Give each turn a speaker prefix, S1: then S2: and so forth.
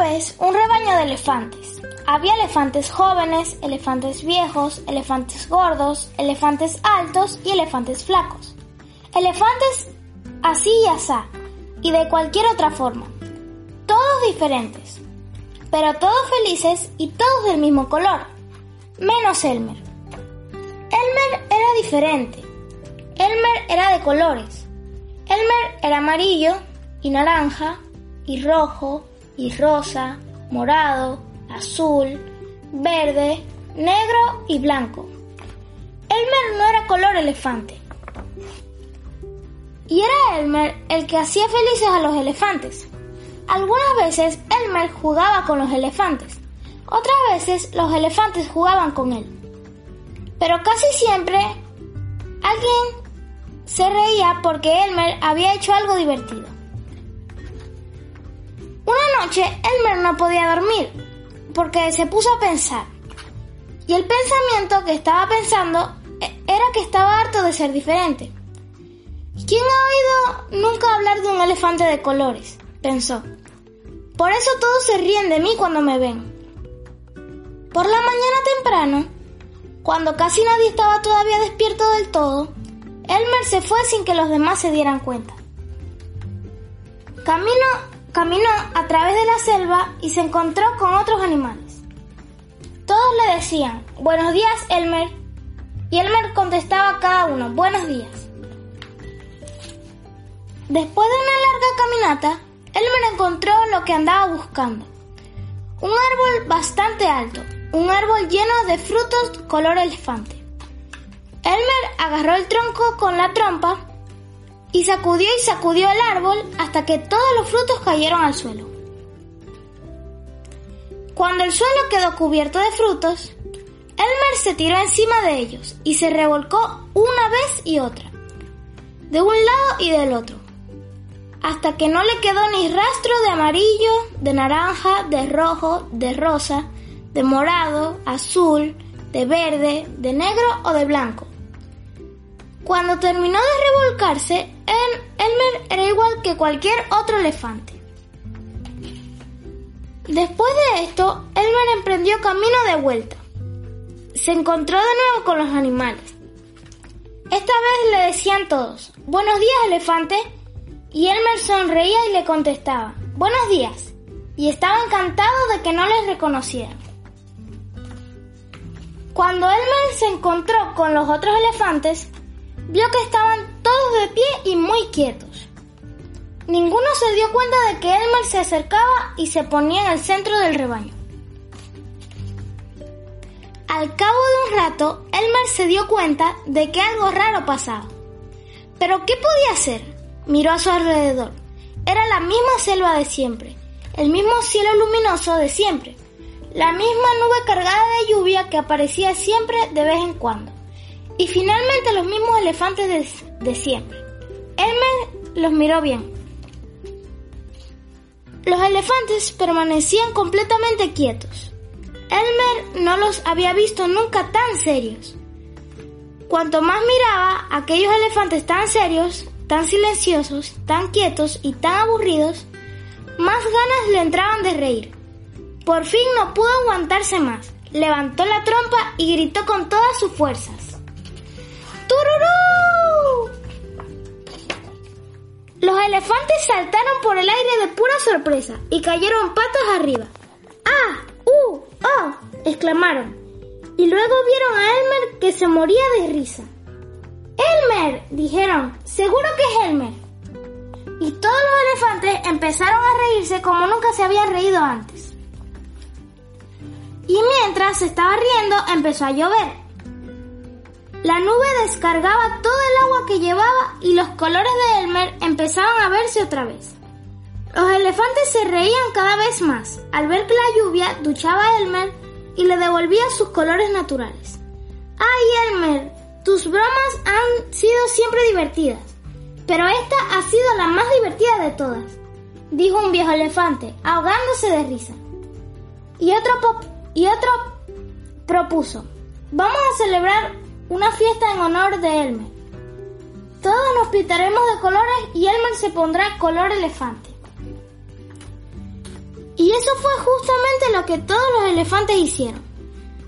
S1: vez un rebaño de elefantes. Había elefantes jóvenes, elefantes viejos, elefantes gordos, elefantes altos y elefantes flacos. Elefantes así y asá, y de cualquier otra forma. Todos diferentes, pero todos felices y todos del mismo color, menos Elmer. Elmer era diferente. Elmer era de colores. Elmer era amarillo y naranja y rojo y rosa, morado, azul, verde, negro y blanco. Elmer no era color elefante. Y era Elmer el que hacía felices a los elefantes. Algunas veces Elmer jugaba con los elefantes, otras veces los elefantes jugaban con él. Pero casi siempre alguien se reía porque Elmer había hecho algo divertido. Una noche Elmer no podía dormir porque se puso a pensar. Y el pensamiento que estaba pensando e-, era que estaba harto de ser diferente. ¿Quién ha oído nunca hablar de un elefante de colores? pensó. Por eso todos se ríen de mí cuando me ven. Por la mañana temprano, cuando casi nadie estaba todavía despierto del todo, Elmer se fue sin que los demás se dieran cuenta. Camino Caminó a través de la selva y se encontró con otros animales. Todos le decían, buenos días, Elmer. Y Elmer contestaba a cada uno, buenos días. Después de una larga caminata, Elmer encontró lo que andaba buscando. Un árbol bastante alto, un árbol lleno de frutos color elefante. Elmer agarró el tronco con la trompa y sacudió y sacudió el árbol hasta que todos los frutos cayeron al suelo. Cuando el suelo quedó cubierto de frutos, Elmer se tiró encima de ellos y se revolcó una vez y otra, de un lado y del otro, hasta que no le quedó ni rastro de amarillo, de naranja, de rojo, de rosa, de morado, azul, de verde, de negro o de blanco. Cuando terminó de revolcarse, Elmer era igual que cualquier otro elefante. Después de esto, Elmer emprendió camino de vuelta. Se encontró de nuevo con los animales. Esta vez le decían todos, buenos días elefante, y Elmer sonreía y le contestaba, buenos días, y estaba encantado de que no les reconocieran. Cuando Elmer se encontró con los otros elefantes, vio que estaban todos de pie y muy quietos. Ninguno se dio cuenta de que Elmer se acercaba y se ponía en el centro del rebaño. Al cabo de un rato, Elmer se dio cuenta de que algo raro pasaba. ¿Pero qué podía hacer? Miró a su alrededor. Era la misma selva de siempre, el mismo cielo luminoso de siempre, la misma nube cargada de lluvia que aparecía siempre de vez en cuando. Y finalmente los mismos elefantes de, siempre. Elmer los miró bien. Los elefantes permanecían completamente quietos. Elmer no los había visto nunca tan serios. Cuanto más miraba aquellos elefantes tan serios, tan silenciosos, tan quietos y tan aburridos, más ganas le entraban de reír. Por fin no pudo aguantarse más. Levantó la trompa y gritó con todas sus fuerzas. Los elefantes saltaron por el aire de pura sorpresa y cayeron patas arriba. ¡Ah! ¡Uh! ¡Oh! exclamaron. Y luego vieron a Elmer que se moría de risa. ¡Elmer! dijeron. Seguro que es Elmer. Y todos los elefantes empezaron a reírse como nunca se habían reído antes. Y mientras se estaba riendo empezó a llover. La nube descargaba todo el agua que llevaba y los colores de Elmer empezaban a verse otra vez. Los elefantes se reían cada vez más al ver que la lluvia duchaba a Elmer y le devolvía sus colores naturales. ¡Ay, Elmer! Tus bromas han sido siempre divertidas, pero esta ha sido la más divertida de todas, dijo un viejo elefante, ahogándose de risa. Y otro, y otro propuso, vamos a celebrar una fiesta en honor de Elmer. Todos nos pintaremos de colores y Elmer se pondrá color elefante. Y eso fue justamente lo que todos los elefantes hicieron.